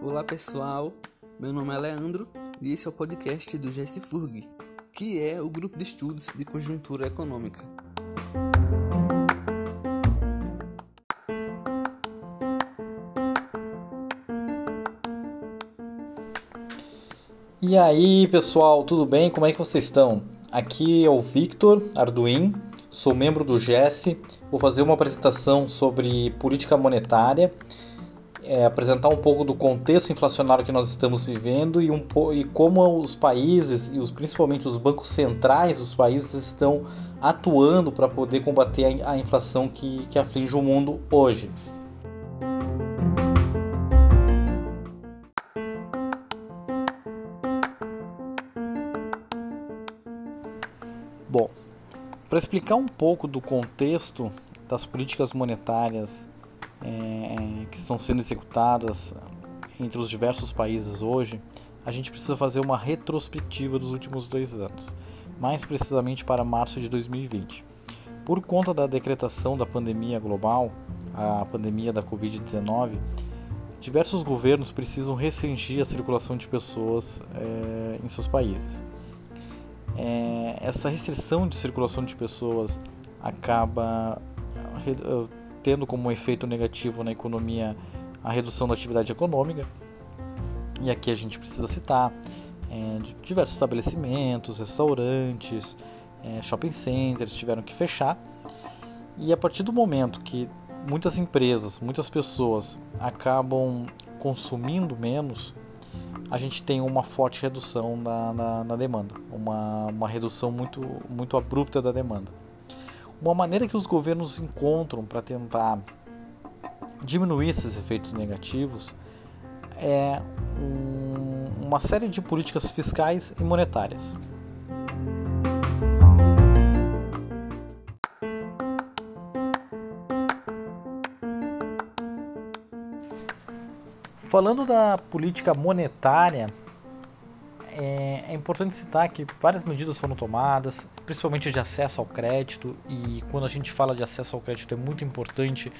Olá pessoal, meu nome é Leandro e esse é o podcast do GSFURG, que é o grupo de estudos de conjuntura econômica. E aí pessoal, tudo bem? Como é que vocês estão? Aqui é o Victor Arduin, sou membro do GES, vou fazer uma apresentação sobre política monetária é, apresentar um pouco do contexto inflacionário que nós estamos vivendo e, um, e como os países, e os, principalmente os bancos centrais dos países, estão atuando para poder combater a, a inflação que, que aflige o mundo hoje. Para explicar um pouco do contexto das políticas monetárias é, que estão sendo executadas entre os diversos países hoje, a gente precisa fazer uma retrospectiva dos últimos dois anos, mais precisamente para março de 2020. Por conta da decretação da pandemia global, a pandemia da Covid-19, diversos governos precisam restringir a circulação de pessoas é, em seus países. É, essa restrição de circulação de pessoas acaba tendo como efeito negativo na economia a redução da atividade econômica. E aqui a gente precisa citar é, diversos estabelecimentos, restaurantes, é, shopping centers tiveram que fechar. E a partir do momento que muitas empresas, muitas pessoas acabam consumindo menos, a gente tem uma forte redução na, na, na demanda, uma, uma redução muito, muito abrupta da demanda. Uma maneira que os governos encontram para tentar diminuir esses efeitos negativos é um, uma série de políticas fiscais e monetárias. Falando da política monetária, é, é, importante citar que várias medidas foram tomadas, principalmente de acesso ao crédito, e quando a gente fala de acesso ao crédito é muito importante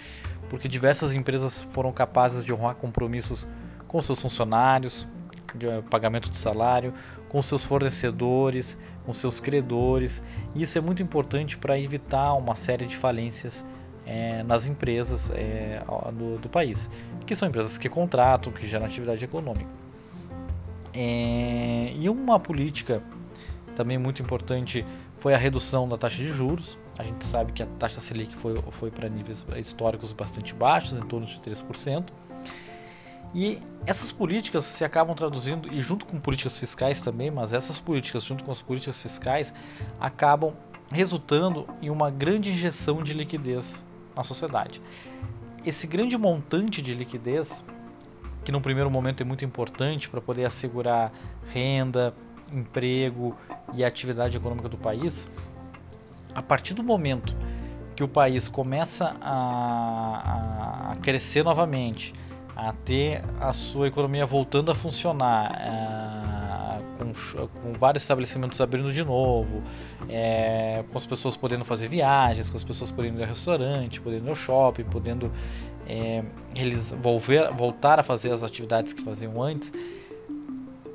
porque diversas empresas foram capazes de honrar compromissos com seus funcionários, de eh, pagamento de salário, com seus fornecedores, com seus credores, e isso é muito importante para evitar uma série de falências é, nas empresas é, do, do país, que são empresas que contratam, que geram atividade econômica. É, e uma política também muito importante foi a redução da taxa de juros. A gente sabe que a taxa Selic foi, foi para níveis históricos bastante baixos, em torno de 3%. E essas políticas se acabam traduzindo, e junto com políticas fiscais também, mas essas políticas, junto com as políticas fiscais, acabam resultando em uma grande injeção de liquidez na sociedade. Esse grande montante de liquidez que no primeiro momento é muito importante para poder assegurar renda, emprego e atividade econômica do país, a partir do momento que o país começa a, a crescer novamente, a ter a sua economia voltando a funcionar, é, com, com, vários estabelecimentos abrindo de novo, é, com as pessoas podendo fazer viagens, com as pessoas podendo ir ao restaurante, podendo ir ao shopping, podendo é, eles volver, voltar a fazer as atividades que faziam antes,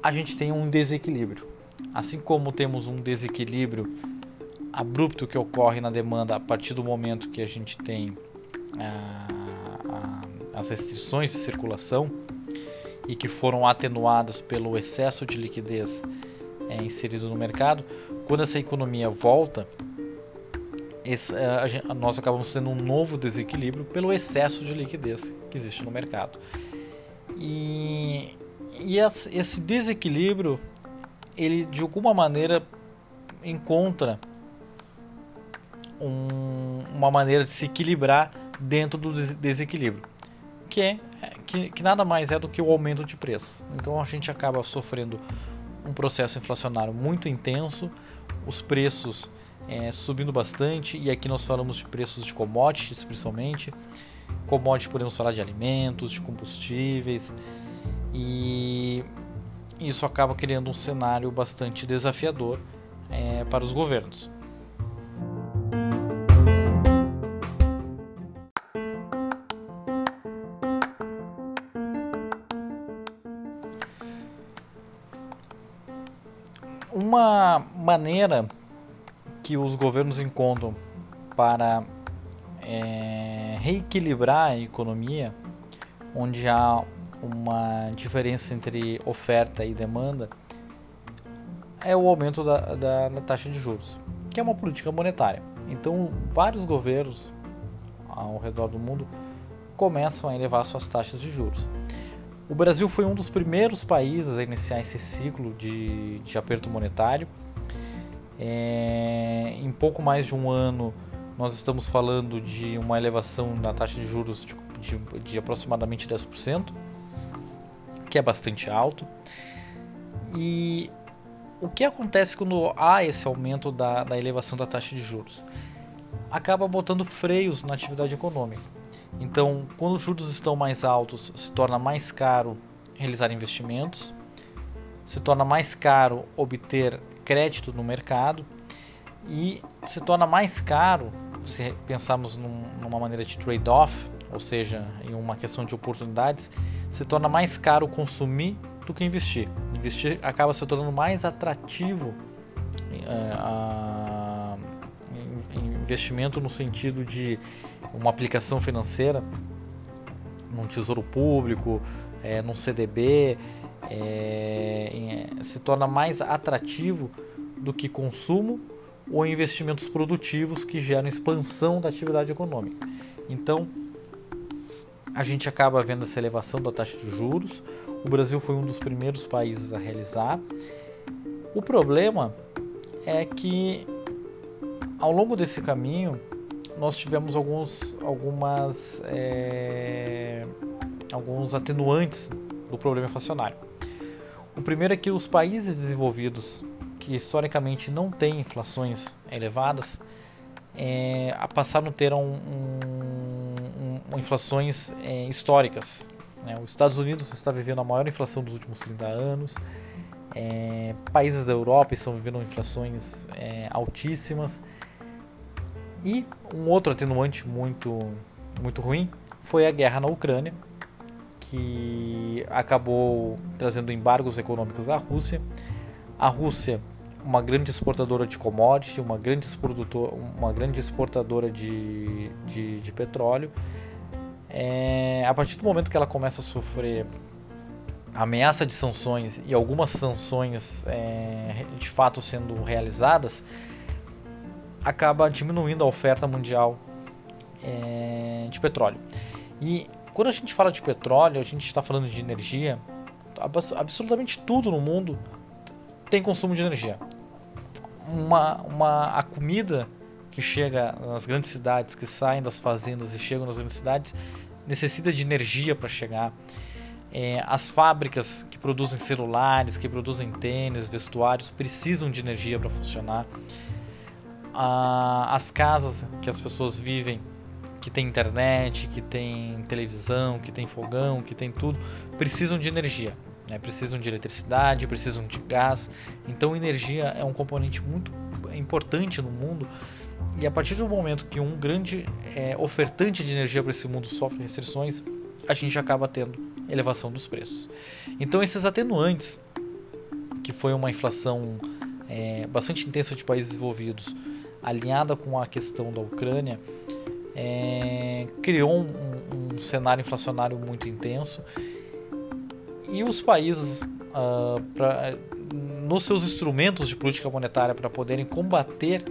a gente tem um desequilíbrio. Assim como temos um desequilíbrio abrupto que ocorre na demanda a partir do momento que a gente tem a, a, as restrições de circulação e que foram atenuadas pelo excesso de liquidez é, inserido no mercado, quando essa economia volta, esse, a, a, nós acabamos tendo um novo desequilíbrio pelo excesso de liquidez que existe no mercado. E, e esse desequilíbrio, ele de alguma maneira encontra um, uma maneira de se equilibrar dentro do desequilíbrio, que é que, que nada mais é do que o aumento de preços. Então a gente acaba sofrendo um processo inflacionário muito intenso, os preços é, subindo bastante, e aqui nós falamos de preços de commodities principalmente. Commodities podemos falar de alimentos, de combustíveis, e isso acaba criando um cenário bastante desafiador é, para os governos. Maneira que os governos encontram para é, reequilibrar a economia, onde há uma diferença entre oferta e demanda, é o aumento da, da, da taxa de juros, que é uma política monetária. Então, vários governos ao redor do mundo começam a elevar suas taxas de juros. O Brasil foi um dos primeiros países a iniciar esse ciclo de, de aperto monetário. É, em pouco mais de um ano, nós estamos falando de uma elevação na taxa de juros de, de, de aproximadamente 10%, que é bastante alto. E o que acontece quando há esse aumento da, da elevação da taxa de juros? Acaba botando freios na atividade econômica. Então, quando os juros estão mais altos, se torna mais caro realizar investimentos, se torna mais caro obter crédito no mercado e se torna mais caro, se pensarmos num, numa maneira de trade-off, ou seja, em uma questão de oportunidades, se torna mais caro consumir do que investir. Investir acaba se tornando mais atrativo é, a, investimento no sentido de uma aplicação financeira num tesouro público, é, num CDB, é, se torna mais atrativo do que consumo ou investimentos produtivos que geram expansão da atividade econômica. Então, a gente acaba vendo essa elevação da taxa de juros. O Brasil foi um dos primeiros países a realizar. O problema é que ao longo desse caminho nós tivemos alguns, algumas, é, alguns atenuantes do problema inflacionário. Primeiro é que os países desenvolvidos, que historicamente não têm inflações elevadas, é, passaram a ter um, um, um, inflações é, históricas. Né? Os Estados Unidos está vivendo a maior inflação dos últimos 30 anos, é, países da Europa estão vivendo inflações é, altíssimas e um outro atenuante muito, muito ruim foi a guerra na Ucrânia, que acabou trazendo embargos econômicos à Rússia. A Rússia, uma grande exportadora de commodity, uma grande, uma grande exportadora de, de, de petróleo, é, a partir do momento que ela começa a sofrer ameaça de sanções e algumas sanções é, de fato sendo realizadas, acaba diminuindo a oferta mundial é, de petróleo. E quando a gente fala de petróleo, a gente está falando de energia, absolutamente tudo no mundo tem consumo de energia. Uma, uma, a comida que chega nas grandes cidades, que saem das fazendas e chegam nas grandes cidades, necessita de energia para chegar. É, as fábricas que produzem celulares, que produzem tênis, vestuários, precisam de energia para funcionar a, as casas que as pessoas vivem, que tem internet, que tem televisão, que tem fogão, que tem tudo, precisam de energia. Né? Precisam de eletricidade, precisam de gás. Então, energia é um componente muito importante no mundo. E a partir do momento que um grande é, ofertante de energia para esse mundo sofre restrições, a gente acaba tendo elevação dos preços. Então, esses atenuantes, que foi uma inflação é, bastante intensa de países desenvolvidos, alinhada com a questão da Ucrânia, é, criou um, um, cenário inflacionário muito intenso e os países, uh, pra, nos seus instrumentos de política monetária para poderem combater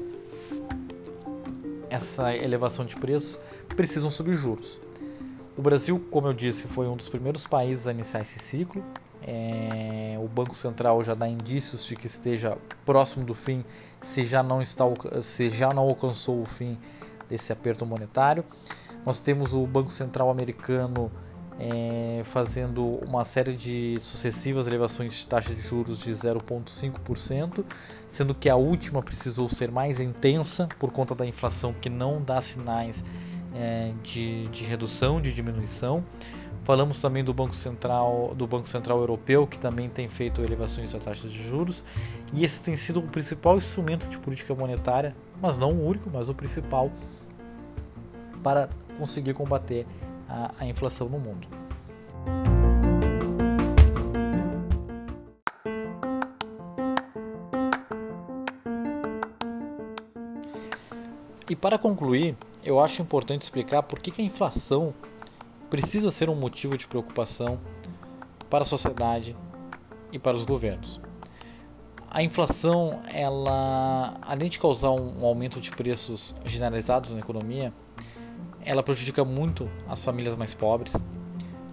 essa elevação de preços, precisam subir juros. O Brasil, como eu disse, foi um dos primeiros países a iniciar esse ciclo. É, o Banco Central já dá indícios de que esteja próximo do fim, se já não está, se já não alcançou o fim desse aperto monetário. Nós temos o Banco Central americano é, fazendo uma série de sucessivas elevações de taxa de juros de 0,5%, sendo que a última precisou ser mais intensa por conta da inflação que não dá sinais é, de, de redução, de diminuição. Falamos também do Banco Central, do Banco Central Europeu, que também tem feito elevações da taxa de juros, e esse tem sido o principal instrumento de política monetária, mas não o único, mas o principal para conseguir combater a, a inflação no mundo. E para concluir, eu acho importante explicar por que, que a inflação precisa ser um motivo de preocupação para a sociedade e para os governos. A inflação, ela, além de causar um aumento de preços generalizados na economia, ela prejudica muito as famílias mais pobres.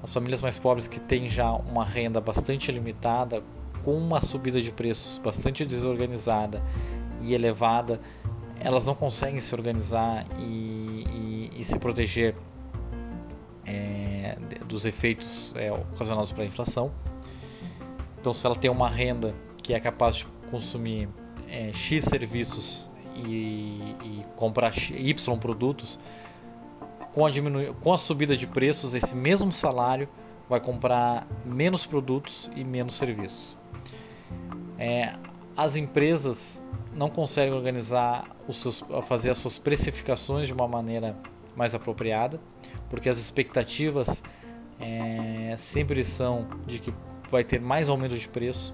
As famílias mais pobres que têm já uma renda bastante limitada, com uma subida de preços bastante desorganizada e elevada, elas não conseguem se organizar e, e, e se proteger dos efeitos é, ocasionados pela inflação. Então, se ela tem uma renda que é capaz de consumir é, X serviços e, e, comprar Y produtos, com a, com a subida de preços, esse mesmo salário vai comprar menos produtos e menos serviços. É, as empresas não conseguem organizar os seus, fazer as suas precificações de uma maneira mais apropriada, porque as expectativas é, sempre são de que vai ter mais aumento de preço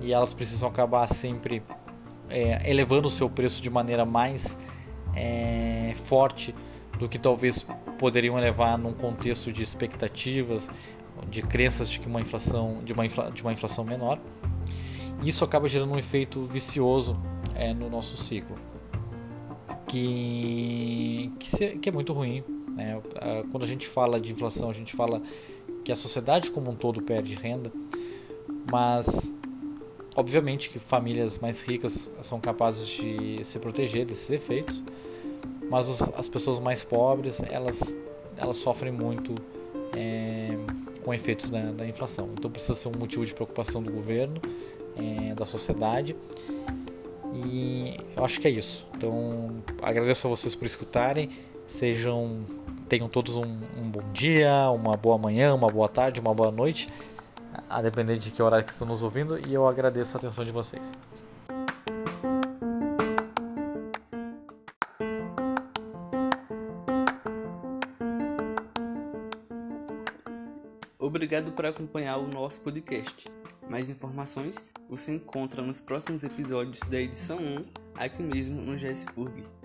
e elas precisam acabar sempre é, elevando o seu preço de maneira mais é, forte do que talvez poderiam elevar num contexto de expectativas, de crenças de que uma inflação de uma, infla, de uma inflação menor. Isso acaba gerando um efeito vicioso é, no nosso ciclo, que, que, que é muito ruim. Né? Quando a gente fala de inflação, a gente fala que a sociedade como um todo perde renda, mas obviamente que famílias mais ricas são capazes de se proteger desses efeitos, mas os, as pessoas mais pobres elas, elas sofrem muito é, com efeitos da, da, inflação. Então precisa ser um motivo de preocupação do governo, é, da sociedade. E eu acho que é isso. Então agradeço a vocês por escutarem. Sejam tenham todos um, um bom dia, uma boa manhã, uma boa tarde, uma boa noite a depender de que horário que estão nos ouvindo, e eu agradeço a atenção de vocês. Obrigado por acompanhar o nosso podcast. Mais informações você encontra nos próximos episódios da edição 1, aqui mesmo no GS Furg.